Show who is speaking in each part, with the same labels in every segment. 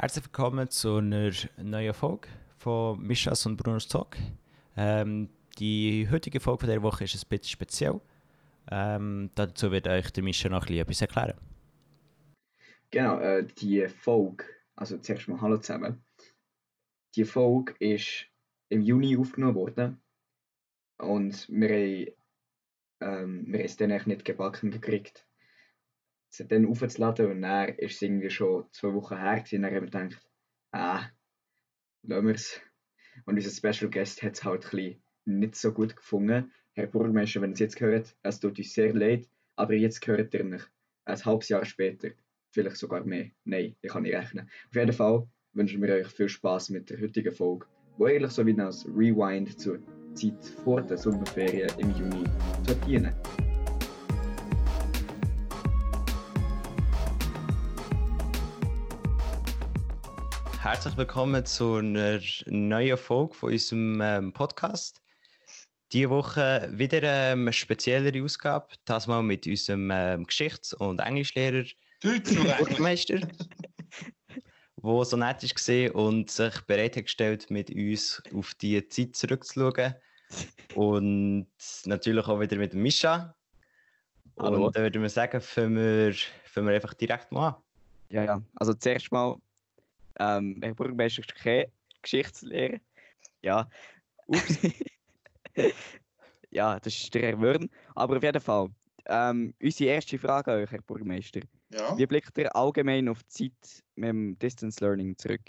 Speaker 1: Herzlich willkommen zu einer neuen Folge von Mischas und Brunos Talk. Ähm, die heutige Folge dieser Woche ist ein bisschen speziell. Ähm, dazu wird euch der Mischa noch etwas erklären.
Speaker 2: Genau, äh, die Folge, also zuerst mal Hallo zusammen. Die Folge ist im Juni aufgenommen worden und wir haben, ähm, wir haben es dann nicht gebacken gekriegt, sie dann aufzuladen und dann ist es irgendwie schon zwei Wochen her gewesen, und dann haben wir ah, lassen wir es. Und unser Special Guest hat es halt ein nicht so gut gefunden. Herr Burgmeister, wenn ihr es jetzt hört, es tut uns sehr leid, aber jetzt hört ihr mich ein halbes Jahr später, vielleicht sogar mehr. Nein, ich kann nicht rechnen. Auf jeden Fall wünschen wir euch viel Spaß mit der heutigen Folge, wo eigentlich so wie ein Rewind zur Zeit vor der Sommerferien im Juni zu dienen.
Speaker 1: Herzlich willkommen zu einer neuen Folge von unserem ähm, Podcast. Diese Woche wieder ähm, eine speziellere Ausgabe, das mal mit unserem ähm, Geschichts- und Englischlehrer Burgmeister, der so nett war und sich bereit hat gestellt, mit uns auf die Zeit zurückzuschauen. Und natürlich auch wieder mit Mischa.
Speaker 3: Hallo.
Speaker 1: Und dann würde ich sagen, fangen wir, fangen wir einfach direkt mal an.
Speaker 3: Ja, ja. Also zuerst mal, ähm, Herr Bürgermeister ist keine Geschichtslehrer. Ja. Ups. ja, das ist der Herr Wörn. Aber auf jeden Fall, ähm, unsere erste Frage an euch, Herr Bürgermeister.
Speaker 4: Ja,
Speaker 3: Wie blickt ihr allgemein auf die Zeit mit dem Distance Learning zurück?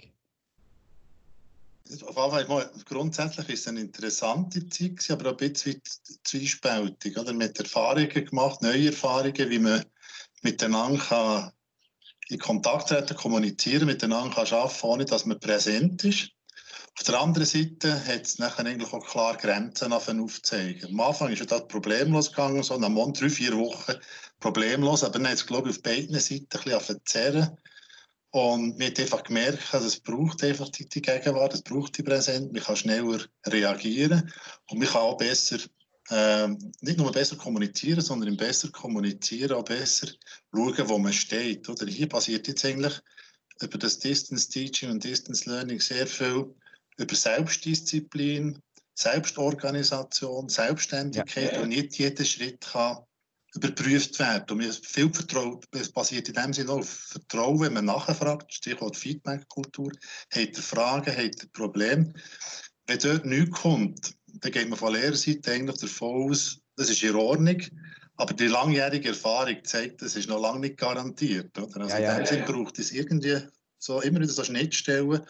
Speaker 4: auf jeden Fall mal, grundsätzlich ist es eine interessante Zeit, aber ein bisschen zwiespältig. Oder? Mit Erfahrungen gemacht, neue Erfahrungen, wie man miteinander kann in Kontakt treten, kommunizieren, miteinander kann arbeiten ohne dass man präsent ist. Auf der anderen Seite hat es nachher eigentlich auch klar Grenzen aufzuzeigen. Am Anfang ist ja das problemlos gegangen, so nach Monat, drei, vier Wochen problemlos, aber dann hat es, glaube ich, auf beiden Seiten ein bisschen angefangen zu zerren. Und man hat einfach gemerkt, es braucht einfach die Gegenwart, es braucht die Präsenz, man kann schneller reagieren und man kann auch besser, ähm, nicht nur besser kommunizieren, sondern im besser kommunizieren auch besser schauen, wo man steht. Oder hier passiert jetzt eigentlich über das Distance Teaching und Distance Learning sehr viel über Selbstdisziplin, Selbstorganisation, Selbstständigkeit,
Speaker 3: Ja.
Speaker 4: und nicht jeder Schritt kann überprüft werden. Und mir viel Vertrauen, es basiert in dem Sinne auch auf Vertrauen, wenn man nachfragt, Stichwort Feedback-Kultur, hat er Fragen, hat er Probleme. Wenn dort nichts kommt, dann geht man von Lehrerseite eigentlich davon aus, das ist in Ordnung, aber die langjährige Erfahrung zeigt, das ist noch lange nicht garantiert. Oder? Also
Speaker 3: Ja, ja,
Speaker 4: in dem
Speaker 3: ja.
Speaker 4: braucht es irgendwie so, immer wieder so Schnittstellen,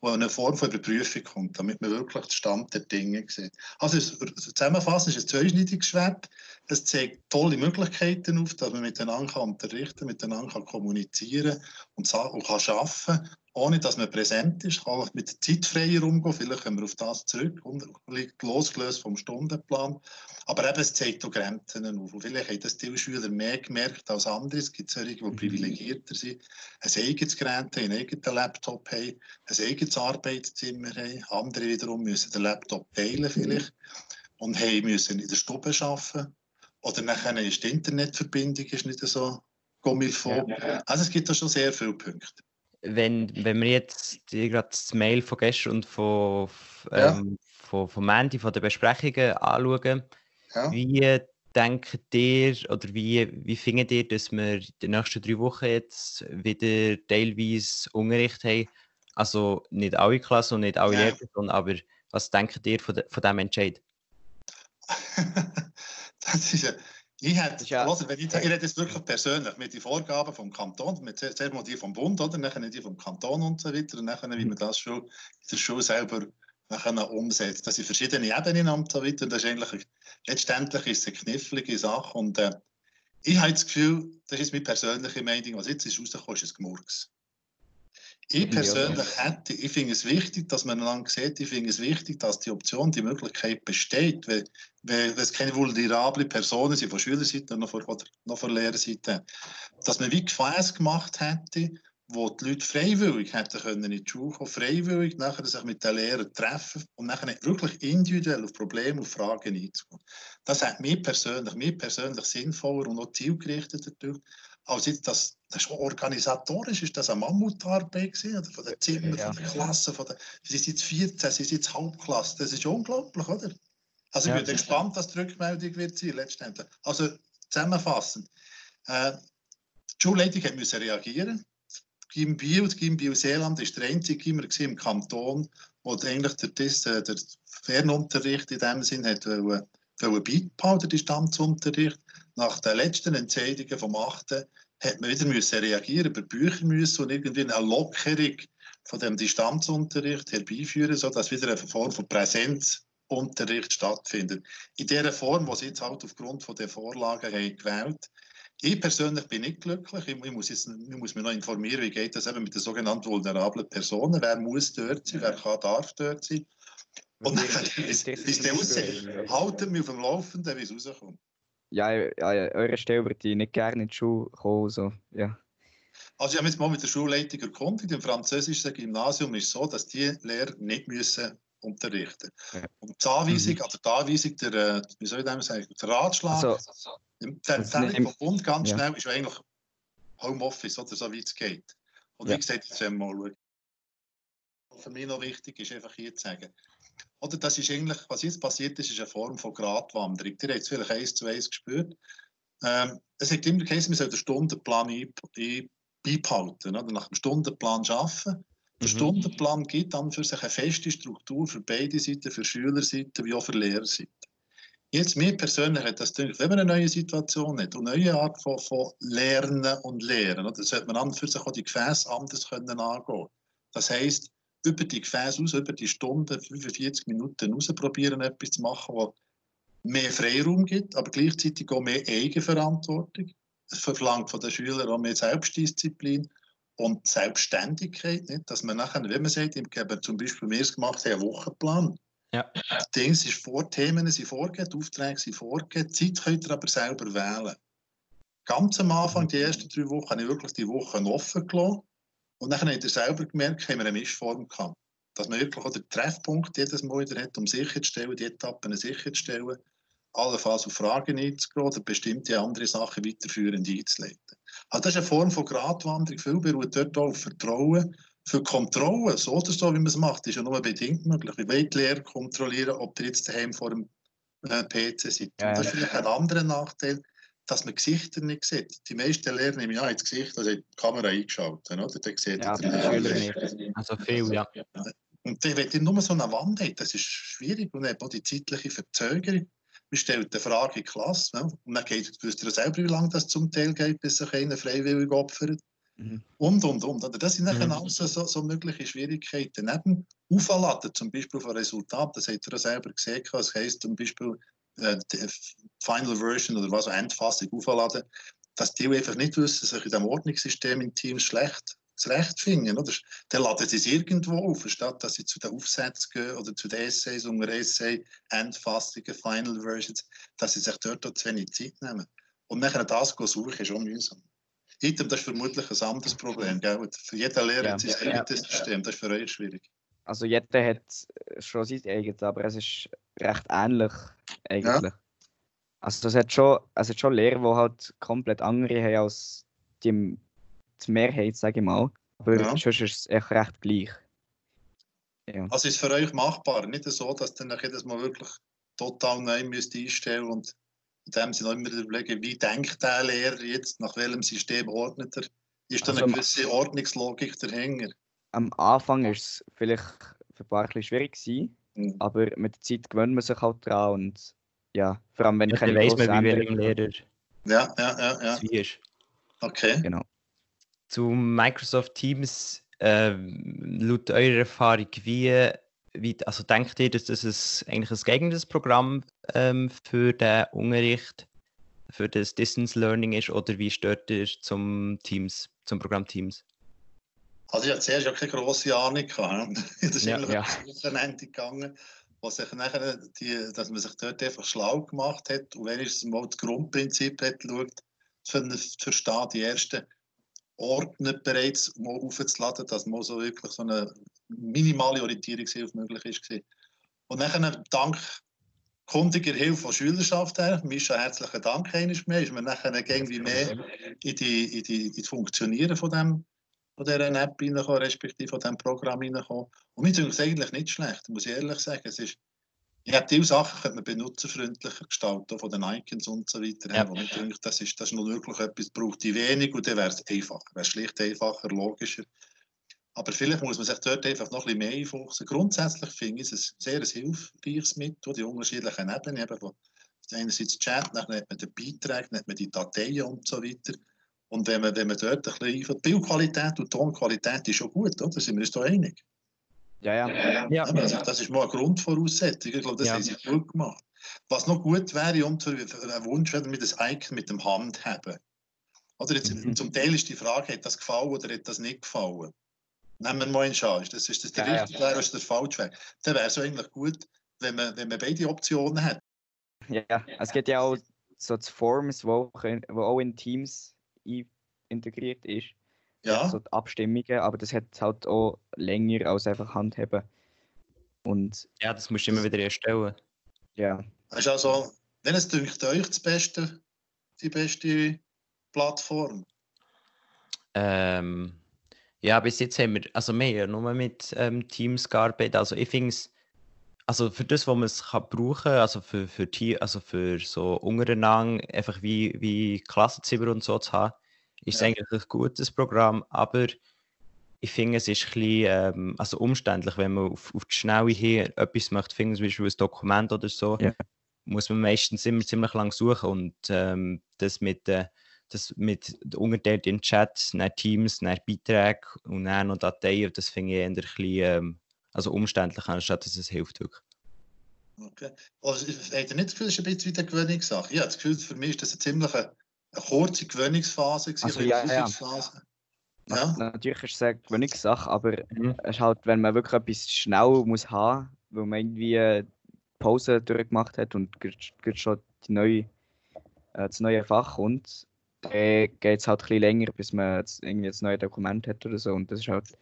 Speaker 4: wo eine Form von Überprüfung kommt, damit man wirklich den Stand der Dinge sieht. Also es- zusammenfassend ist es ein zweischneidiges Schwert. Es zeigt tolle Möglichkeiten auf, dass man miteinander kann unterrichten miteinander kann kommunizieren und, und kann arbeiten ohne dass man präsent ist, kann auch mit der Zeit freier umgehen. Vielleicht kommen wir auf das zurück, liegt losgelöst vom Stundenplan. Aber eben, es zeigt auch Grenzen auf. Und vielleicht haben das die Schüler mehr gemerkt als andere. Es gibt solche, die privilegierter sind, ein eigenes Gerät haben, einen eigenen Laptop haben, ein eigenes Arbeitszimmer haben. Andere wiederum müssen den Laptop teilen vielleicht und haben müssen in der Stube arbeiten. Oder nachher ist die Internetverbindung ist nicht so gummifol. Also es gibt da schon sehr viele Punkte.
Speaker 1: Wenn, wenn wir jetzt gerade das Mail von gestern und von,
Speaker 4: Ja.
Speaker 1: ähm, von, von Mandy, von den Besprechungen anschauen,
Speaker 4: Ja.
Speaker 1: wie denkt ihr oder wie, wie findet ihr, dass wir die nächsten drei Wochen jetzt wieder teilweise Unterricht haben? Also nicht alle Klassen und nicht alle
Speaker 4: Ja.
Speaker 1: Lehrpersonen, aber was denkt ihr von, de, von diesem Entscheid?
Speaker 4: das ist ja, ich hätte,
Speaker 3: ja-
Speaker 4: Hört, wenn ich, ich rede jetzt wirklich persönlich mit den Vorgaben vom Kanton, mit zuerst mal die vom Bund, oder? Nachher die vom Kanton und so weiter, und nachher, wie man das schon in der Schule selber nachher umsetzt. Das sind verschiedene Ebenen und so weiter. Und das ist eigentlich, letztendlich ist es eine knifflige Sache. Und äh, ich habe das Gefühl, das ist meine persönliche Meinung, was jetzt ist rausgekommen, ist ein Gemurks. Ich persönlich hätte, ich finde es wichtig, dass man einander sieht, ich finde es wichtig, dass die Option, die Möglichkeit besteht, weil, weil es keine vulnerable Personen sind, von Schülerseite noch von, noch von Lehrerseite, dass man wie Gefäße gemacht hätte, wo die Leute freiwillig hätten können in die Schule kommen, freiwillig nachher sich mit den Lehrern treffen und nachher wirklich individuell auf Probleme, auf Fragen einzugehen. Das hat mir persönlich, mir persönlich sinnvoller und auch zielgerichteter gedacht, Also das, das ist organisatorisch ist das eine Mammutarbeit gewesen, oder? von den Zimmern,
Speaker 3: Ja.
Speaker 4: von den Klassen, von der, sie sind jetzt 14, sie sind jetzt Hauptklasse, das ist unglaublich, oder? Also ich
Speaker 1: Ja.
Speaker 4: bin gespannt, was die Rückmeldung wird sein, letztendlich. Also zusammenfassend, äh, die Schulleitung müssen reagieren. Gim Biel, das Gim Biel Seeland ist der einzige Gimmer im Kanton, wo eigentlich der, äh, der Fernunterricht in dem Sinn hat wollen, wollen beibehalten, der Distanzunterricht. Nach den letzten Entscheidungen vom 8. hat man wieder müssen reagieren, über Bücher müssen und irgendwie eine Lockerung von dem Distanzunterricht herbeiführen, sodass wieder eine Form von Präsenzunterricht stattfindet. In der Form, die sie jetzt halt aufgrund von der Vorlagen haben gewählt ich persönlich bin nicht glücklich. Ich, muss jetzt, ich muss mich noch informieren, wie geht das eben mit den sogenannten vulnerablen Personen. Wer muss dort sein, wer kann, darf dort sein. Und dann, bis, bis der aussieht, haltet mich auf dem Laufenden, wie es rauskommt.
Speaker 3: Ja, ja, ja, eure Stelle würde ich nicht gerne in die Schule kommen. So. Ja.
Speaker 4: Also ich habe jetzt mal mit der Schulleitung erkundigt. Im französischen Gymnasium ist es so, dass die Lehrer nicht müssen unterrichten
Speaker 3: Ja.
Speaker 4: Und die Anweisung, oder die Anweisung, der, äh, wie soll ich das sagen, der Ratschlag,
Speaker 3: Also,
Speaker 4: Empfehlung
Speaker 3: nimmt-
Speaker 4: vom Bund ganz
Speaker 3: ja.
Speaker 4: schnell ist eigentlich Homeoffice, oder so wie es geht. Und
Speaker 3: Ja.
Speaker 4: wie gesagt, jetzt werden wir mal schauen. Für mich noch wichtig ist einfach hier zu sagen, oder das ist eigentlich, was jetzt passiert ist, ist eine Form von Gratwanderung. Ihr habt es vielleicht eins zu eins gespürt. Ähm, es hat immer geheißen, wir sollen den Stundenplan beibehalten, oder? nach dem Stundenplan arbeiten. Der
Speaker 1: Mhm.
Speaker 4: Stundenplan gibt an für sich eine feste Struktur für beide Seiten, für Schülerseite wie auch für Lehrerseite. Jetzt, mir persönlich hat das gedacht, wenn man eine neue Situation hat und eine neue Art von, von Lernen und Lehren, dann sollte man an für sich auch die Gefäße anders können angehen. Das heisst, über die Gefäße aus, über die Stunden, 45 Minuten raus probieren, etwas zu machen, wo mehr Freiraum gibt, aber gleichzeitig auch mehr Eigenverantwortung. Es verlangt von den Schülern auch mehr Selbstdisziplin und Selbstständigkeit, nicht? dass man nachher, wenn man sagt, ich habe zum Beispiel wir es gemacht haben, einen Wochenplan.
Speaker 1: Ja.
Speaker 4: Dings ist vor, Themen sind vorgegeben, Aufträge sind vorgegeben, Zeit könnt ihr aber selber wählen. Ganz am Anfang, die ersten drei Wochen, habe ich wirklich die Wochen offen gelassen. Und dann habt ihr selber gemerkt, haben wir eine Mischform gehabt. Dass man wirklich auch den Treffpunkt jedes Mal wieder hat, um sicherzustellen, die Etappen sicherzustellen, allenfalls auf Fragen einzugehen oder bestimmte andere Sachen weiterführend einzuleiten. Also das ist eine Form von Gratwanderung. Viel beruht dort auch auf Vertrauen. Für Kontrolle, so oder so, wie man es macht, ist ja nur bedingt möglich. Ich die Lehrer kontrollieren, ob ihr jetzt daheim vor dem äh, PC seid.
Speaker 3: Ja,
Speaker 4: das ist vielleicht ein anderer Nachteil, dass man Gesichter nicht sieht. Die meisten Lehrer nehmen ja ins Gesicht, also die Kamera eingeschaltet, oder? Dann sieht
Speaker 3: Ja, die Schüler nicht.
Speaker 1: Also viel, ja.
Speaker 4: und dann, wenn ihr nur so eine Wand habt, das ist schwierig und eben auch die zeitliche Verzögerung. Man stellt eine Frage in die Klasse ne? und dann geht, wisst ihr selber, wie lange das zum Teil geht, bis sich einer freiwillig opfert.
Speaker 3: Mhm.
Speaker 4: Und, und, und. Das sind nachher
Speaker 1: Mhm.
Speaker 4: alles so, so mögliche Schwierigkeiten. Neben Aufladen, zum Beispiel von Resultaten, das habt ihr ja selber gesehen, das heisst zum Beispiel die Final Version oder was, Endfassung aufladen, dass die einfach nicht wissen, sich in diesem Ordnungssystem im Team schlecht zurechtfinden. Oder? Dann laden sie es irgendwo auf, statt dass sie zu den Aufsätzen gehen oder zu den Essays, unter Essay, Endfassungen, Final Versions, dass sie sich dort auch zu wenig Zeit nehmen. Und nachher das gehen suchen, ist auch mühsam. Item, das ist vermutlich ein anderes Problem. Gell? Für jeden Lehrer
Speaker 3: Ja.
Speaker 4: hat sein eigenes System, das ist für euch schwierig.
Speaker 3: Also jeder hat schon sein eigenes, aber es ist recht ähnlich eigentlich. Also es hat schon, es hat schon Lehrer, die halt komplett andere haben als die, die Mehrheit, sage ich mal. Aber
Speaker 4: Ja.
Speaker 3: sonst ist es echt recht gleich. Ja.
Speaker 4: Also ist es für euch machbar? Nicht so, dass ihr dann jedes Mal wirklich total neu müsst einstellen und in dem Sinne auch immer überlegen, wie denkt der Lehrer jetzt, nach welchem System ordnet er? Ist da
Speaker 3: Also
Speaker 4: eine gewisse Ordnungslogik dahinter?
Speaker 3: Am Anfang ist es vielleicht für ein paar ein bisschen schwierig gewesen,
Speaker 4: Mhm.
Speaker 3: aber mit der Zeit gewöhnt man sich halt dran und ja, vor allem wenn
Speaker 1: Ja,
Speaker 3: keine
Speaker 1: weiss man, welchem
Speaker 3: Änderungen-
Speaker 1: Lehrer
Speaker 4: Ja, ja, ja, ja.
Speaker 1: es wie ist.
Speaker 4: Okay.
Speaker 3: Genau.
Speaker 1: Zu Microsoft Teams, äh, laut eurer Erfahrung, wie, wie, also denkt ihr, dass das ein, eigentlich ein geeignetes Programm ähm, für den Unterricht, für das Distance Learning ist, oder wie stört ihr zum Teams, zum Programm Teams?
Speaker 4: Also ich hatte zuerst ja keine grosse Ahnung. gehabt. Das ist
Speaker 1: Ja,
Speaker 4: eigentlich
Speaker 3: ja.
Speaker 4: ein Wochenende gegangen, wo sich nachher die, dass man sich dort einfach schlau gemacht hat und wenigstens mal das Grundprinzip hat geschaut, zu verstehen, die ersten Ordner bereits mal aufzuladen, dass mal so wirklich so eine minimale Orientierungshilfe möglich ist. Und nachher, dank kundiger Hilfe von Schülerschaft her. Mischa, herzlichen Dank einmal mehr. Ist mir nachher irgendwie mehr in die, in die, in die Funktionieren von, dem, von dieser App reingekommen, respektive von diesem Programm reingekommen. Und mir finde es eigentlich nicht schlecht, muss ich ehrlich sagen. Es ist, ich habe diese Sachen könnte man benutzerfreundlicher gestalten, von den Icons und so weiter. Ja. ich denke, das ist, das ist noch wirklich etwas, braucht die wenig und dann wäre es einfacher. Wäre schlicht einfacher, logischer. Aber vielleicht muss man sich dort einfach noch ein bisschen mehr einfuchsen. Grundsätzlich finde ich es ein sehr hilfreiches Mittel, die unterschiedlichen Ebenen. Eben von einerseits Chat, dann hat man den Beitrag, dann hat man die Dateien und so weiter. Und wenn man, wenn man dort ein bisschen die Bildqualität und Tonqualität ist schon gut, oder? Sind wir uns da einig?
Speaker 3: Ja, ja. ja.
Speaker 4: Also, das ist mal eine Grundvoraussetzung. Ich glaube, das ja. haben sie gut gemacht. Was noch gut wäre, um zu, ein Wunsch wäre, mit das Icon mit dem Hand haben. Oder jetzt, mhm. Zum Teil ist die Frage, hat das gefallen oder hat das nicht gefallen? nehmen wir mal in Charge. Das ist das der ja, richtige ja. Weg oder der falsche Weg. Dann wäre es eigentlich gut, wenn man, wenn man beide Optionen hat.
Speaker 3: Ja, es gibt ja auch so Forms, wo, wo auch in Teams integriert ist. Ja. So die Abstimmungen, aber das hat halt auch länger als einfach Handheben. Und
Speaker 1: ja, das musst du immer wieder erstellen.
Speaker 3: Ja.
Speaker 4: Ist also, wenn es dünkt euch das beste, die beste Plattform?
Speaker 1: Ähm, ja, bis jetzt haben wir, also mehr nur mit ähm, Teams gearbeitet. Also ich finde es, also für das, was man es kann brauchen, also für, für, die, also für so untereinander, einfach wie, wie Klassenzimmer und so zu haben, ist es eigentlich ein gutes Programm, aber ich finde, es ist ein bisschen ähm, also umständlich, wenn man auf, auf die Schnelle hier etwas möchte finden, zum Beispiel ein Dokument oder so, ja. muss man meistens immer ziemlich lang suchen. Und ähm, das mit äh, das mit unterteilt in Chat, dann Teams, dann Beiträge und dann noch Dateien, das finde ich eher ein bisschen ähm, also umständlich, anstatt dass es hilft wirklich.
Speaker 4: Okay. Also, habt ihr nicht das Gefühl, das ist ein bisschen wie eine Gewöhnungssache? Ja, das Gefühl, für mich ist das eine ziemlich eine, eine kurze Gewöhnungsphase,
Speaker 3: also, ja, ja. ja. Natürlich ist es eine Gewöhnungssache, aber mhm. es ist halt, wenn man wirklich etwas schnell muss haben, weil man irgendwie Pause durchgemacht hat und schon die neue, äh, das neue Fach kommt, dann geht es halt ein bisschen länger, bis man jetzt irgendwie ein neues Dokument hat oder so. Und das ist halt.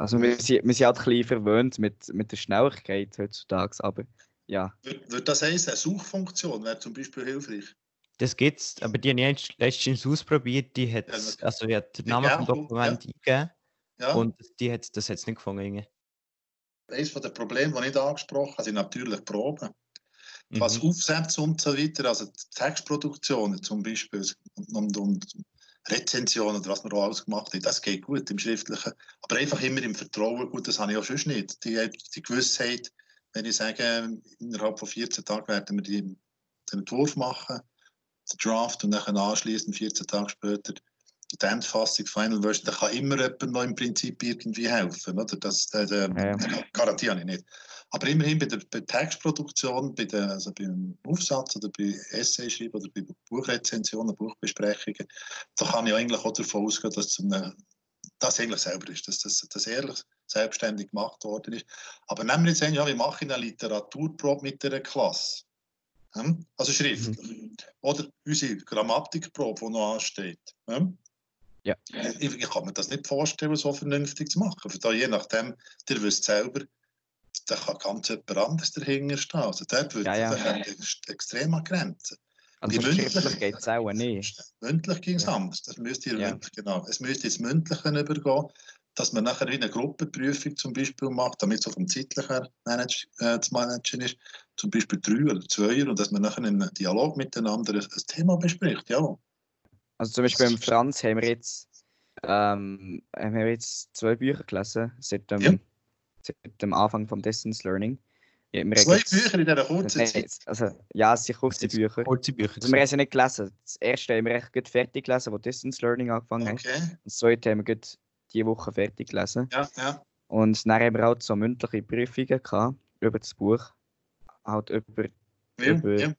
Speaker 3: Also wir sind, wir sind halt ein bisschen verwöhnt mit, mit der Schnelligkeit heutzutage, aber ja.
Speaker 4: Würde das heißen, eine Suchfunktion wäre zum Beispiel hilfreich?
Speaker 1: Das gibt's, aber die habe ich letztens ausprobiert, die hat, ja, also die hat den Namen vom Dokument ja. eingegeben ja. und die hat, das hat es nicht gefunden.
Speaker 4: Eines der Probleme, die ich angesprochen habe, sind natürlich Proben was mhm. Aufsätze und so weiter, also Textproduktionen zum Beispiel und, und Rezensionen oder was man auch alles gemacht hat, das geht gut im Schriftlichen. Aber einfach immer im Vertrauen, gut, das habe ich auch schon nicht. Die, die Gewissheit, wenn ich sage, innerhalb von 14 Tagen werden wir die, den Entwurf machen, den Draft und dann anschließend 14 Tage später die Endfassung, Final Version, da kann immer jemand noch im Prinzip irgendwie helfen. Oder? Das, äh, äh, ja. garantiere ich nicht. Aber immerhin bei der, bei Textproduktion, bei der, also beim Aufsatz oder bei Essay-Schreiben oder bei Buchrezensionen, Buchbesprechungen, da kann ich eigentlich auch davon ausgehen, dass eine, das eigentlich selber ist, dass das, das ehrlich selbstständig gemacht worden ist. Aber nehmen wir jetzt ein, ja, wir machen eine Literaturprobe mit einer Klasse. Hm? Also schriftlich. Mhm. Oder unsere Grammatikprobe, die noch ansteht.
Speaker 3: Ja.
Speaker 4: Ich, ich, kann mir das nicht vorstellen, so vernünftig zu machen. Für da, je nachdem, ihr wisst selber, da kann ganz jemand anderes dahinter stehen. Also dort wird ja, ja. Da extrem an Grenzen.
Speaker 3: Also mündlich geht es auch nicht.
Speaker 4: Mündlich ging es ja. anders. Das müsst ihr ja. mündlich, genau. Es müsste ins Mündliche übergehen, dass man nachher eine Gruppenprüfung zum Beispiel macht, damit es auch vom zeitlich her manage, äh, zu managen ist. Zum Beispiel drei oder zwei und dass man nachher in einem Dialog miteinander ein, ein Thema bespricht. Ja.
Speaker 3: Also zum Beispiel im Franz haben wir jetzt, ähm, haben wir jetzt zwei Bücher gelesen seit dem, ja. seit dem Anfang vom Distance Learning.
Speaker 4: Ja, zwei jetzt, Bücher in dieser kurzen Zeit?
Speaker 3: Also, ja, es sind kurze Bücher.
Speaker 1: Kurze Bücher.
Speaker 3: Also, wir haben sie nicht gelesen. Das erste haben wir echt fertig gelesen, wo Distance Learning angefangen okay. hat. Das zweite haben wir diese Woche fertig gelesen.
Speaker 4: Ja, ja.
Speaker 3: Und dann haben wir auch so mündliche Prüfungen gehabt über das Buch. Halt über, ja, über, ja.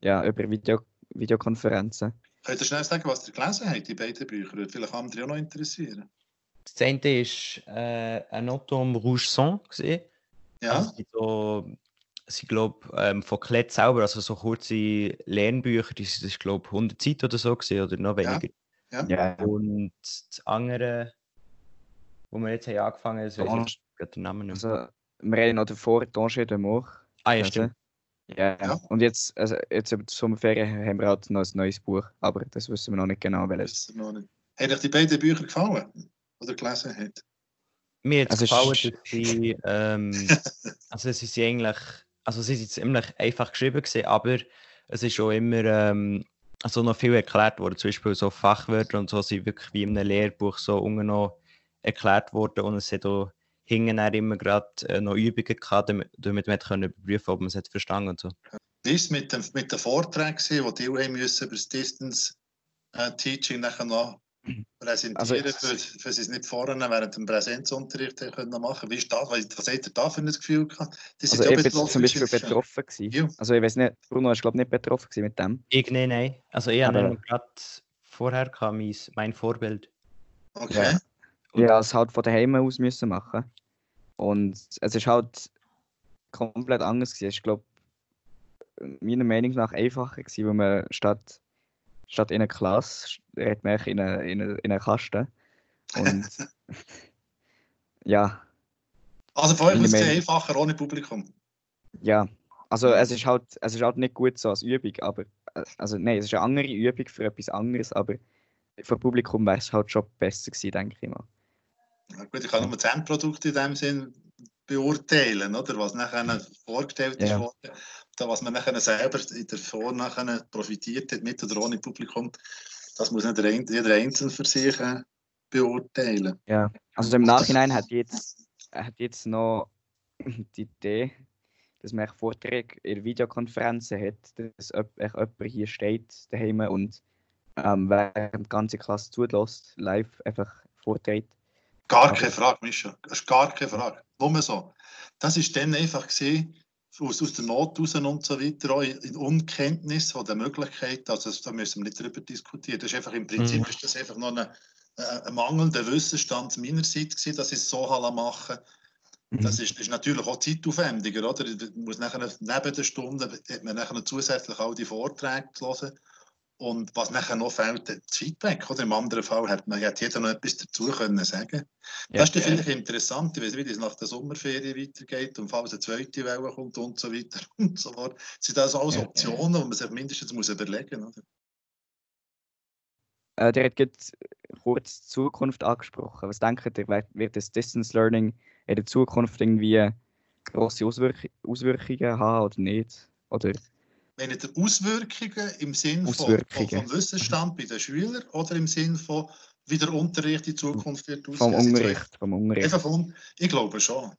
Speaker 3: Ja, über Video, Videokonferenzen.
Speaker 4: Könnt ihr schnell sagen, was ihr gelesen habt, die beiden Bücher? Würde vielleicht andere auch noch interessieren.
Speaker 1: Das eine war äh, ein Autom Rouge. Gewesen.
Speaker 4: Ja. Also,
Speaker 1: so, sie glaube ähm, von Klett selber, also so kurze Lernbücher, das ist glaube ich 100 Seiten oder so gewesen, oder noch weniger.
Speaker 3: Ja. ja.
Speaker 1: Und das andere, wo wir jetzt haben angefangen haben,
Speaker 3: das weiß ich den Namen nicht mehr. Also, wir reden noch davor, Danger de Mort.
Speaker 1: Ah ja, stimmt.
Speaker 3: Ja,
Speaker 4: Ja.
Speaker 3: und jetzt, also jetzt über die Sommerferien haben wir halt noch ein neues Buch, aber das wissen wir noch nicht genau, welches.
Speaker 4: Das ist noch nicht. Haben euch die beiden Bücher gefallen, ihr gelesen habt?
Speaker 1: Mir hat es
Speaker 3: Also
Speaker 1: gefallen, dass sie, ähm, also sie sind eigentlich, also sie sind ziemlich einfach geschrieben gewesen, aber es ist auch immer, ähm, also noch viel erklärt worden, zum Beispiel so Fachwörter und so sind wirklich wie in einem Lehrbuch so unten noch erklärt worden und es hat auch hinten dann immer gerade äh, noch Übungen gehabt, damit, damit man können überprüfen ob man es hat verstanden und so.
Speaker 4: Wie ist es mit dem, mit den Vorträgen, gewesen, die haben müssen über das Distance äh, Teaching nachher noch präsentieren,
Speaker 3: Also-
Speaker 4: für, für sie es nicht vorne während dem Präsenzunterricht können machen Wie ist das? Was was habt ihr da für ein Gefühl gehabt? Die
Speaker 3: Also ich bin zum Beispiel betroffen gewesen.
Speaker 4: Ja.
Speaker 3: Also ich weiß nicht, Bruno ist glaube ich nicht betroffen gewesen mit dem.
Speaker 1: Ich, nein, nein. Also ich habe
Speaker 3: Aber-
Speaker 1: nämlich gerade vorher kam mein, mein Vorbild.
Speaker 4: Okay.
Speaker 3: Ja. Ja, es halt von daheim aus müssen machen. Und es ist halt komplett anders gewesen. Ich glaube, meiner Meinung nach einfacher gewesen, weil man statt, statt in einer Klasse redet man in einer in eine, in eine Kasten. Und ja,
Speaker 4: Also für euch
Speaker 3: Meine
Speaker 4: ist es einfacher ohne Publikum.
Speaker 3: ja. Also es ist halt, es ist halt nicht gut so als Übung, aber also nein, es ist eine andere Übung für etwas anderes, aber für Publikum wäre es halt schon besser gewesen, denke ich mal.
Speaker 4: Ja, gut, ich kann nur das Endprodukt in dem Sinn beurteilen, oder? was nachher vorgestellt ist
Speaker 3: Ja.
Speaker 4: worden, da, was man nachher selber in der Form nachher profitiert hat, mit oder ohne Publikum, das muss nicht jeder Einzelne für sich äh, beurteilen.
Speaker 3: Ja, also im Nachhinein hat jetzt, hat jetzt noch die Idee, dass man Vorträge in Videokonferenzen hat, dass jemand hier steht daheim und ähm, während die ganze Klasse zulässt, live einfach vorträgt.
Speaker 4: Gar keine Frage, Mischa. Das ist gar keine Frage. Nur so. Das ist dann einfach aus, aus der Not raus und so weiter, auch in Unkenntnis von der Möglichkeit, also das- da müssen wir nicht drüber diskutieren. Das ist einfach, im Prinzip
Speaker 1: Mhm.
Speaker 4: ist das einfach noch ein, ein mangelnder Wissensstand meinerseits gewesen, dass ich es so machen
Speaker 3: Mhm.
Speaker 4: Das ist, ist natürlich auch zeitaufwendiger, oder? Man muss nachher, neben der Stunde hat man nachher zusätzlich all die Vorträge hören. Und was nachher noch fehlt, das Feedback. Oder? Im anderen Fall hat, man, hat jeder noch etwas dazu können sagen
Speaker 3: Ja.
Speaker 4: Das ist dann vielleicht interessant, ich weiß nicht, wie es nach der Sommerferien weitergeht und falls eine zweite Welle kommt und so weiter und so fort. Sind das alles
Speaker 3: Ja.
Speaker 4: Optionen, die man sich mindestens muss überlegen muss?
Speaker 3: Äh, der hat kurz die Zukunft angesprochen. Was denkt ihr, wird- das Distance Learning in der Zukunft irgendwie grosse Auswirk Auswirkungen haben oder nicht? Oder
Speaker 4: Wenn ihr Auswirkungen im Sinn von, von,
Speaker 3: Auswirkungen.
Speaker 4: vom Wissensstand bei den Schülern oder im Sinn von, wie der Unterricht in Zukunft wird
Speaker 3: vom
Speaker 4: aussehen? Zwei
Speaker 3: Unterricht? Vom Unterricht.
Speaker 4: Von, ich glaube schon.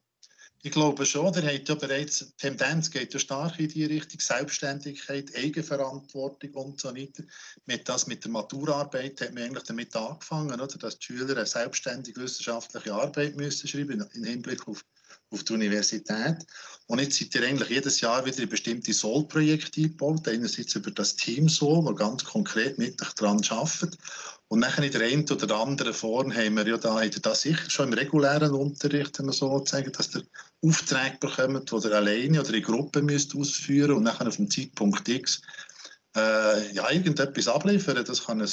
Speaker 4: Ich glaube schon, der hat ja bereits, die Tendenz geht ja stark in die Richtung, Selbstständigkeit, Eigenverantwortung und so weiter. Mit das mit der Maturarbeit hat man eigentlich damit angefangen, oder, dass die Schüler eine selbstständige wissenschaftliche Arbeit müssen schreiben im Hinblick auf, auf die Universität. Und jetzt seid ihr eigentlich jedes Jahr wieder in bestimmte Soul-Projekte eingebaut. Einerseits über das Team Soul, das ganz konkret mit euch daran arbeitet. Und nachher in der einen oder anderen Form haben wir ja da, habt ihr das sicher schon im regulären Unterricht, wenn man so sagen, dass ihr Aufträge bekommt, die ihr alleine oder in Gruppen müsst ausführen und nachher auf dem Zeitpunkt X äh, ja, irgendetwas abliefern. Das kann ein,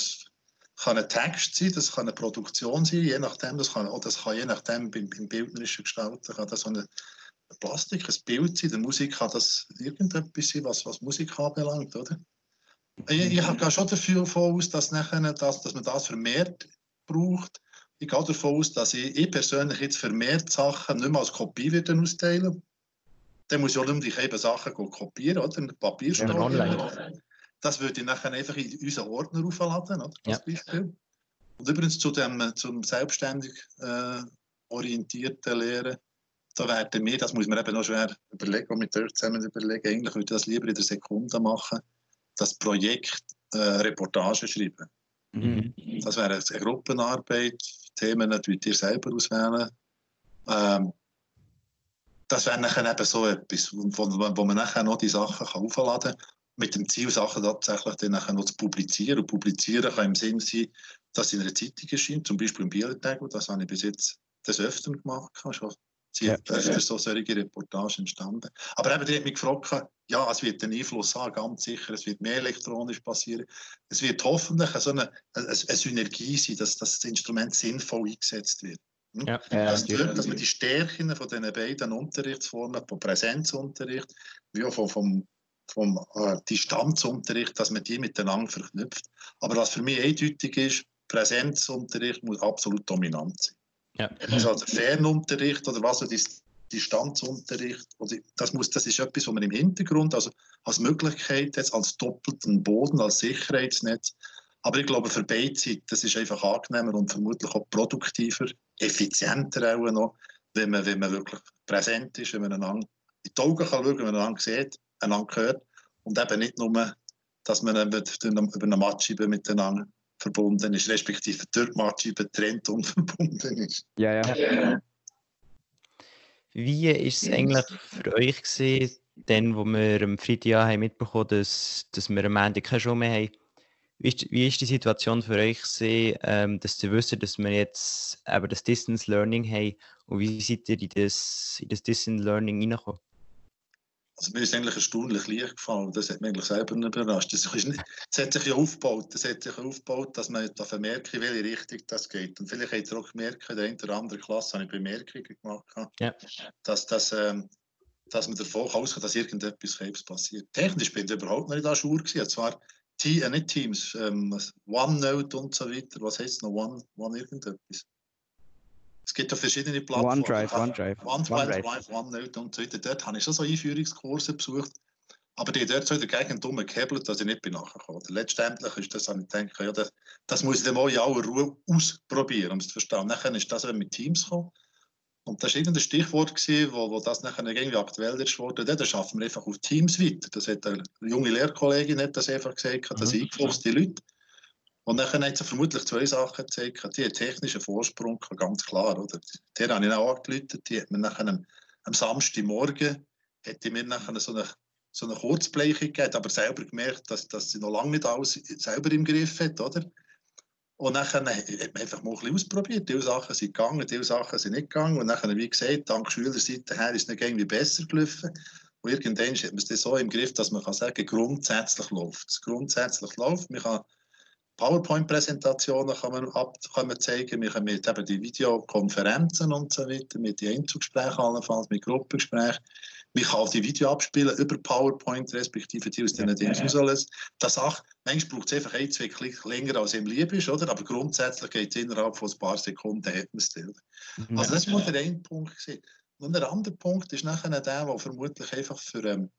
Speaker 4: kann ein Text sein, das kann eine Produktion sein, je nachdem, das kann, oder das kann je nachdem beim, beim bildnerischen Gestalten kann das so eine Plastik, ein Bild sein, der Musik kann das irgendetwas sein, was, was Musik anbelangt, oder? Ich, ich gehe schon davon aus, dass, nachher, dass, dass man das vermehrt braucht. Ich gehe davon aus, dass ich, ich persönlich jetzt vermehrt Sachen nicht mehr als Kopie wieder austeilen. Dann muss ich auch nicht mehr die eben Sachen kopieren, oder? Ein Papierstau.
Speaker 1: Ja, online.
Speaker 4: Das würde ich nachher einfach in unseren Ordner aufladen, oder? Als
Speaker 1: Ja.
Speaker 4: Beispiel. Und übrigens zu dem, zum selbstständig äh, orientierten Lehren, da werden wir, das muss man eben noch schwer überlegen, und mit euch zusammen überlegen, eigentlich würde ich das lieber in der Sekunde machen, das Projekt äh, Reportage schreiben.
Speaker 3: Mhm.
Speaker 4: Das wäre eine Gruppenarbeit, Themen natürlich ihr selber auswählen. Ähm, das wäre nachher eben so etwas, wo, wo, wo man nachher noch die Sachen kann aufladen kann, mit dem Ziel, Sachen tatsächlich dann nachher noch zu publizieren. Und publizieren kann im Sinn sein, dass es in einer Zeitung erscheint, zum Beispiel im Bielertag, das habe ich bis jetzt des Öfteren gemacht, schon
Speaker 3: Ja.
Speaker 4: öfter so solche Reportagen entstanden. Aber eben, die hat mich gefragt, ja, es wird einen Einfluss haben, ganz sicher, es wird mehr elektronisch passieren. Es wird hoffentlich so eine, eine, eine Synergie sein, dass, dass das Instrument sinnvoll eingesetzt wird. Hm?
Speaker 1: Ja.
Speaker 3: Ja,
Speaker 4: dass,
Speaker 3: natürlich.
Speaker 4: dort, dass man die Stärken von diesen beiden Unterrichtsformen, von Präsenzunterricht, wie auch vom, vom vom äh, Distanzunterricht, dass man die miteinander verknüpft. Aber was für mich eindeutig ist, Präsenzunterricht muss absolut dominant sein.
Speaker 1: Ja.
Speaker 4: Also, also Fernunterricht oder was, die Distanzunterricht, das, muss, das ist etwas, was man im Hintergrund, also als Möglichkeit, jetzt als doppelten Boden, als Sicherheitsnetz, aber ich glaube, für beide Seiten, das ist einfach angenehmer und vermutlich auch produktiver, effizienter auch noch, wenn man, wenn man wirklich präsent ist, wenn man einander in die Augen kann schauen, wenn man einander sieht, einander hört und eben nicht nur, dass man über eine Matscheibe miteinander verbunden ist, respektive durch die Matscheibe trennt und verbunden ist.
Speaker 3: Ja, ja.
Speaker 1: Wie war es eigentlich für euch gewesen, denn, wo wir am Freitag mitbekommen haben, dass, dass wir am Ende keine Show mehr haben? Wie ist, wie ist die Situation für euch, gewesen, ähm, dass ihr wisst, dass wir jetzt eben das Distance Learning haben und wie seid ihr in das, in das Distance Learning reingekommen?
Speaker 4: Also mir ist eigentlich erstaunlich leicht gefallen. Das hat mich eigentlich selber nicht überrascht. Das, ist nicht, das hat sich ja aufgebaut. Das hat sich aufgebaut, dass man da merken, in welche Richtung das geht. Und vielleicht habt ihr auch gemerkt, in der einen oder anderen Klasse habe ich Bemerkungen gemacht,
Speaker 1: ja.
Speaker 4: dass, dass, ähm, dass man davon ausgeht, dass irgendetwas Krebs passiert. Technisch bin ich überhaupt nicht an der Schule gewesen. Zwar T äh, nicht Teams, ähm, OneNote und so weiter. Was heißt noch One, One irgendetwas? Es gibt ja verschiedene Plattformen.
Speaker 3: OneDrive, OneDrive.
Speaker 4: OneDrive. OneNote und so weiter. Dort habe ich schon so Einführungskurse besucht. Aber die dort so in der Gegend umgekebelt, dass ich nicht bin nachgekommen. Letztendlich ist das, habe ich gedacht, ja, das, das muss ich dann mal in aller Ruhe ausprobieren, um es zu verstehen. Nachher ist das mit Teams gekommen. Und das war irgendein Stichwort, gewesen, wo, wo das nachher irgendwie aktuell ist geworden. Da schaffen wir einfach auf Teams weiter. Das hat eine junge Lehrkollegin hat das einfach gesagt, das mhm. eingeflusste Leute. Und dann hat sie vermutlich zwei Sachen gezeigt. Die hat technischen Vorsprung, ganz klar. Oder? Die habe ich auch angerufen. Die hat mir nachher am, am Samstagmorgen hätte mir nachher so eine, so eine Kurzbleichung gegeben, aber selber gemerkt, dass, dass sie noch lange nicht alles selber im Griff hat. Oder? Und dann hat man einfach mal ein bisschen ausprobiert. Die Sachen sind gegangen, die Sachen sind nicht gegangen. Und dann, wie gesagt, dank Schülerseite her ist es nicht irgendwie besser gelaufen. Und irgendwann hat man es so im Griff, dass man kann sagen grundsätzlich läuft es. Grundsätzlich läuft Man kann PowerPoint-Präsentationen kann man, ab, kann man zeigen, wir können mit eben die Videokonferenzen und so weiter, mit den Einzugsgesprächen allenfalls, mit Gruppengesprächen. Man kann auch die Video abspielen über PowerPoint, respektive die aus den Dings alles. Das auch, manchmal braucht es einfach ein, zwei Klick länger, als ihm lieb ist, oder? aber grundsätzlich geht es innerhalb von ein paar Sekunden, hat man es mhm. Also das war der eine Punkt. Gewesen. Und der andere Punkt ist nachher der, der vermutlich einfach für, ähm,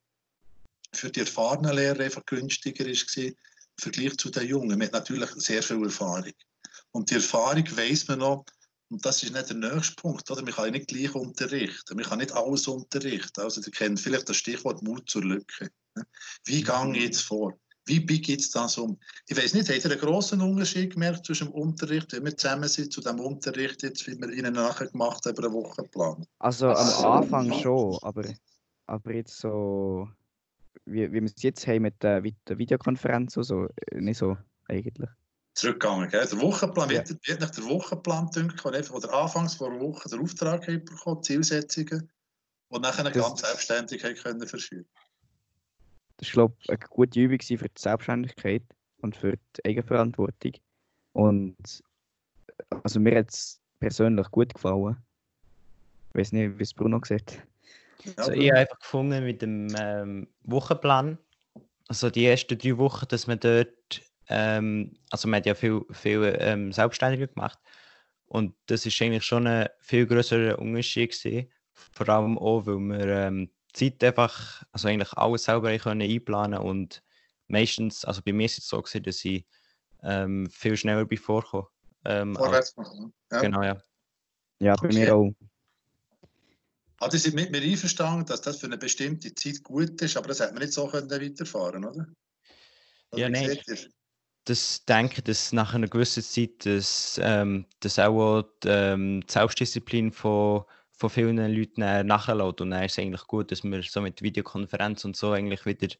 Speaker 4: für die erfahrenen Lehrer einfach günstiger ist, war, Vergleich zu den Jungen. Man hat natürlich sehr viel Erfahrung. Und die Erfahrung weiss man noch, und das ist nicht der nächste Punkt, oder? Man kann nicht gleich unterrichten, man kann nicht alles unterrichten. Also, ihr kennt vielleicht das Stichwort Mut zur Lücke. Wie gehe ich jetzt vor? Wie geht es das um? Ich weiß nicht, habt ihr einen grossen Unterschied gemerkt zwischen dem Unterricht, wenn wir zusammen sind, zu dem Unterricht, jetzt, wie wir Ihnen nachher gemacht haben, über einen Wochenplan?
Speaker 3: Also am Anfang schon, aber, aber jetzt so wie, wie wir es jetzt haben mit der, der Videokonferenz und so, äh, nicht so eigentlich.
Speaker 4: Zurückgegangen, gell? Der Wochenplan, ja. wie, hat nach der Wochenplan gedacht, oder anfangs vor einer Woche der Auftrag bekommen, Zielsetzungen, und nachher das, ganz selbstständig können verschieben.
Speaker 3: Das war, glaube ich, eine gute Übung für die Selbstständigkeit und für die Eigenverantwortung. Und also mir hat es persönlich gut gefallen. Ich weiß nicht, wie es Bruno sieht.
Speaker 1: Also ich habe einfach gefunden mit dem ähm, Wochenplan, also die ersten drei Wochen, dass man dort, ähm, also man hat ja viel, viel ähm, selbstständiger gemacht und das ist eigentlich schon ein viel größerer Unterschied gewesen, vor allem auch, weil wir ähm, Zeit einfach, also eigentlich alles selber können einplanen und meistens, also bei mir ist es so gewesen, dass ich ähm, viel schneller bin vorgekommen. Ähm,
Speaker 4: Vorwärts machen,
Speaker 3: ja. Genau, ja. Ja, bei okay. mir auch.
Speaker 4: Also Sie sind mit mir einverstanden, dass das für eine bestimmte Zeit gut ist, aber das hätte man nicht so können weiterfahren oder?
Speaker 1: Also ja, nein. Das denke dass nach einer gewissen Zeit dass, ähm, dass auch die, ähm, die Selbstdisziplin von, von vielen Leuten nachlässt. Und dann ist es eigentlich gut, dass wir so mit Videokonferenz und so eigentlich wieder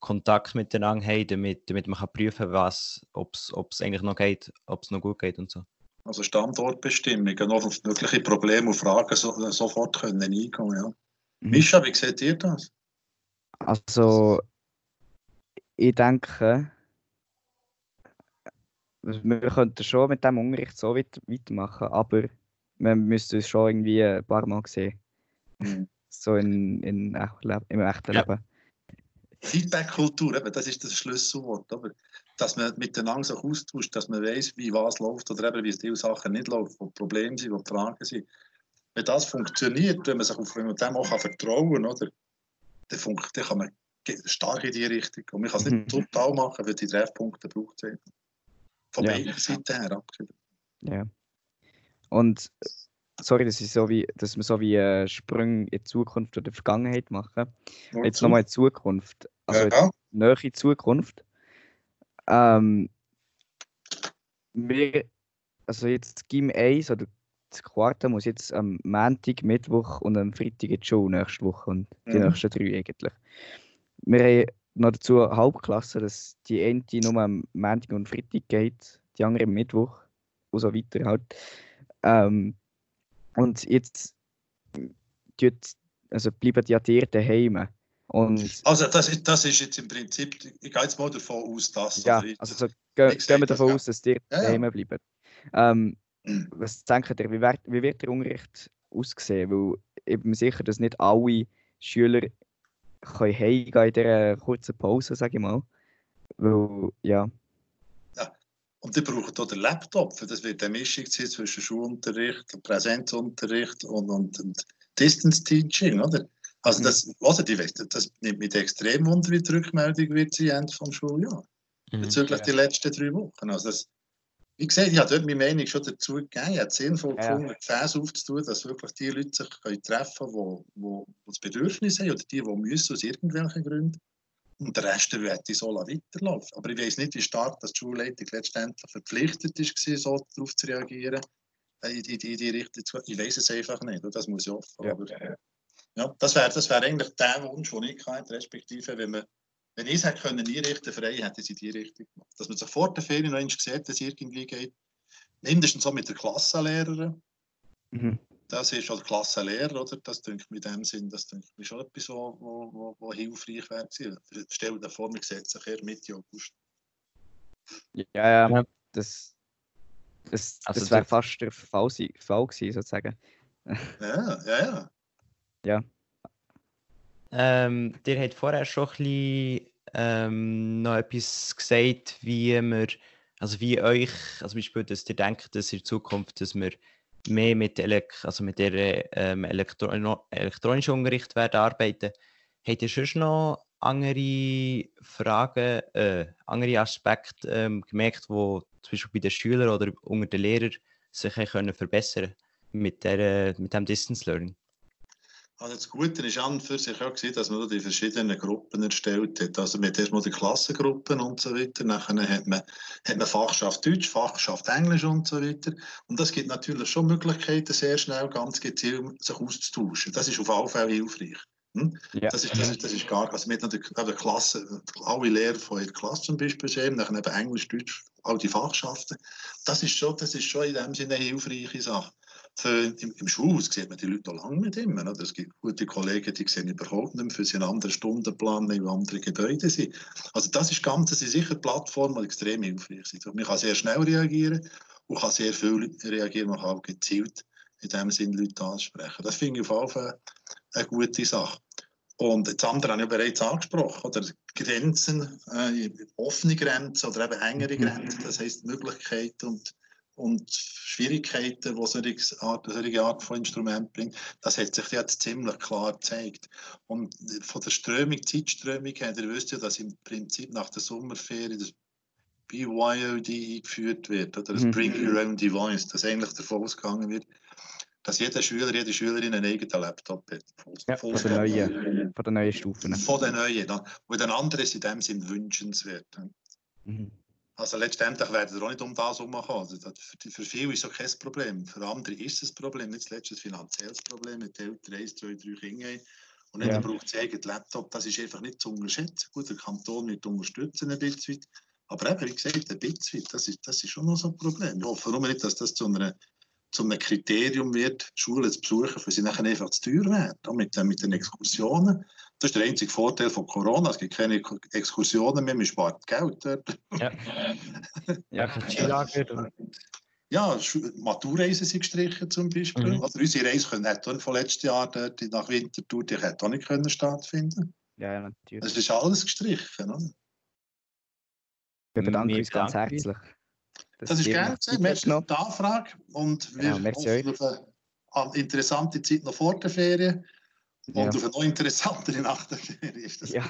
Speaker 1: Kontakt miteinander haben, damit, damit man kann prüfen kann, ob es eigentlich noch geht, ob es noch gut geht und so.
Speaker 4: Also Standortbestimmungen, auf mögliche Probleme und Fragen so, sofort können eingehen. Ja. Mhm. Mischa, wie seht ihr das?
Speaker 3: Also, ich denke, wir könnten schon mit dem Unterricht so weit, weitermachen, aber wir müssten es schon irgendwie ein paar Mal sehen. Mhm. So in, in im echten ja. Leben.
Speaker 4: Feedback-Kultur, das ist das Schlüsselwort. Aber dass man miteinander sich austauscht, dass man weiß, wie was läuft oder eben, wie diese Sachen nicht laufen, wo Probleme sind, wo Fragen sind. Wenn das funktioniert, wenn man sich auf dem auch vertrauen kann, oder, dann, funkt, dann kann man stark in die Richtung. Und man kann es nicht mhm. total machen, weil die Treffpunkte braucht es Von ja. beiden Seiten her abgesehen.
Speaker 3: Ja. Und sorry, dass, ich so wie, dass wir so wie äh, Sprünge in die Zukunft oder die Vergangenheit machen. Jetzt nochmal in die Zukunft. Also ja. nähere Zukunft. Ähm, wir, also jetzt Gym 1 oder das Quartal muss jetzt am Montag, Mittwoch und am Freitag die Schule nächste Woche und die mhm. nächsten drei eigentlich. Wir haben noch dazu Hauptklasse, dass die eine nur am Montag und Freitag geht, die andere am Mittwoch und so weiter halt. Ähm, und jetzt also bleiben ja dir daheim. Und
Speaker 4: also das ist, das ist jetzt im Prinzip, ich gehe jetzt mal davon aus, dass...
Speaker 3: Ja, also so, gehen wir davon aus, dass dir ja, daheim bleiben. Ähm, mhm. was denkt ihr, wie wird, wie wird der Unterricht aussehen? Weil ich bin mir sicher, dass nicht alle Schüler können heimgehen in dieser kurzen Pause, sage ich mal. Weil, ja...
Speaker 4: Und die brauchen auch den Laptop, das wird eine Mischung sein zwischen Schulunterricht, Präsenzunterricht und, und, und Distance Teaching, oder? Also mhm. das, also die, das nimmt mich extrem wunder, wie die Rückmeldung wird sein Ende vom Schuljahr. Mhm, bezüglich ja. die letzten drei Wochen. Also das, wie gesagt, ich habe dort meine Meinung schon dazu gegeben. Ich habe es sinnvoll ja. gefunden, Gefäße aufzutun, dass wirklich die Leute sich können treffen können, die, die, das Bedürfnis haben oder die, die müssen aus irgendwelchen Gründen. Und der Rest wird so weiterlaufen. Aber ich weiß nicht, wie stark das die Schulleitung letztendlich verpflichtet war, so darauf zu reagieren. Äh, in die, die, die Richtung. Ich weiß es einfach nicht. Das muss ich offen. Ja. Aber, ja, das wäre das wär eigentlich der Wunsch, den ich hatte, respektive, wenn, man, wenn ich es hätte können einrichten frei, hätte ich es in die Richtung gemacht. Dass man sich vor der Ferien noch einmal sieht, dass es irgendwie geht. Mindestens so mit der Klassenlehrerin. Mhm das ist als Klassenlehrer, oder? Das denke ich in dem Sinn, das denke ich schon etwas, wo, wo, wo, wo hilfreich wäre. Stell dir vor, wir sehen sich eher Mitte August.
Speaker 3: Ja, ja, das, das, also das wäre fast der Fall, Fall gewesen, sozusagen.
Speaker 4: Ja, ja, ja.
Speaker 3: Ja.
Speaker 1: Ähm, ihr habt vorher schon ein bisschen ähm, noch etwas gesagt, wie wir, also wie euch, also Beispiel, dass ihr denkt, dass in Zukunft, dass wir mehr mit, Elek also mit der ähm, Elektro elektronischen Unterricht werden arbeiten. Habt ihr schon noch andere Fragen, äh, andere Aspekte ähm, gemerkt, wo zum Beispiel bei den Schülern oder unter den Lehrern sich können verbessern mit, der, mit dem Distance Learning?
Speaker 4: Also das Gute ist an für sich auch gewesen, dass man die verschiedenen Gruppen erstellt hat. Also hat erstmal die Klassengruppen und so weiter, nachher hat man, hat man Fachschaft Deutsch, Fachschaft Englisch und so weiter. Und das gibt natürlich schon Möglichkeiten, sehr schnell ganz gezielt sich auszutauschen. Das ist auf jeden Fall hilfreich. Hm? Ja. Das, ist, das, ist, das ist gar also mit der Klasse, alle Lehrer von ihrer Klasse zum Beispiel sehen, nachher eben Englisch, Deutsch, all die Fachschaften. Das ist schon, das ist schon in dem Sinne eine hilfreiche Sache für, im, im Schulhaus sieht man die Leute auch lange nicht immer. Oder? Es gibt gute Kollegen, die sehen überhaupt nicht mehr, für sie einen anderen Stundenplan, in andere Gebäude sind. Also das ist ganz, das ist sicher Plattformen, die extrem hilfreich sind. Man kann sehr schnell reagieren und kann sehr viel reagieren, man kann auch gezielt in dem Sinne Leute ansprechen. Das finde ich auf jeden Fall eine gute Sache. Und das andere habe ich bereits angesprochen, oder Grenzen, äh, offene Grenzen oder eben engere mhm. Grenzen, das heisst Möglichkeiten und und Schwierigkeiten, die solche Art, solche Art von Instrument bringt, das hat sich jetzt ziemlich klar gezeigt. Und von der Strömung, Zeitströmung ihr wisst ja, dass im Prinzip nach der Sommerferie das BYOD eingeführt wird, oder das mhm. Bring Your Own Device, das eigentlich davon ausgegangen wird, dass jeder Schüler, jede Schülerin einen eigenen Laptop hat.
Speaker 3: Ja, von, der neuen, von der neuen Stufen.
Speaker 4: Von der neuen. Dann. Und den anderen ist in dem Sinn wünschenswert. Mhm. Also letztendlich werden wir auch nicht um das herumkommen. Also für, für viele ist es kein Problem. Für andere ist es ein Problem. Nicht zuletzt ein finanzielles Problem. Mit Eltern eins, zwei, drei Kinder und dann ja. braucht sie eigenen Laptop. Das ist einfach nicht zu unterschätzen. Gut, der Kanton wird unterstützen ein bisschen. Aber eben, wie gesagt, ein bisschen, das ist, das ist schon noch so ein Problem. Ich hoffe nur nicht, dass das zu einer zu einem Kriterium wird, Schulen zu besuchen, für sie nachher einfach zu teuer werden. Auch mit, mit den Exkursionen. Das ist der einzige Vorteil von Corona. Es gibt keine Exkursionen mehr, man spart Geld dort. Ja, ja Ja, Maturreisen sind gestrichen zum Beispiel. Mhm. Also unsere Reise hat von letztes Jahr dort nach Winterthur die hätte auch nicht können stattfinden
Speaker 3: Ja, natürlich.
Speaker 4: Es ist alles gestrichen, oder?
Speaker 3: Wir bedanken
Speaker 1: Wir
Speaker 3: uns ganz
Speaker 1: bedanken
Speaker 3: herzlich. Dass
Speaker 4: Das ist gerne. Merci für die Anfrage und wir
Speaker 3: Ja, merci euch.
Speaker 4: hoffen auf eine eine interessante Zeit noch vor der Ferien
Speaker 3: Ja.
Speaker 4: und auf eine noch interessantere nach der Ferien. Ist das
Speaker 3: Ja,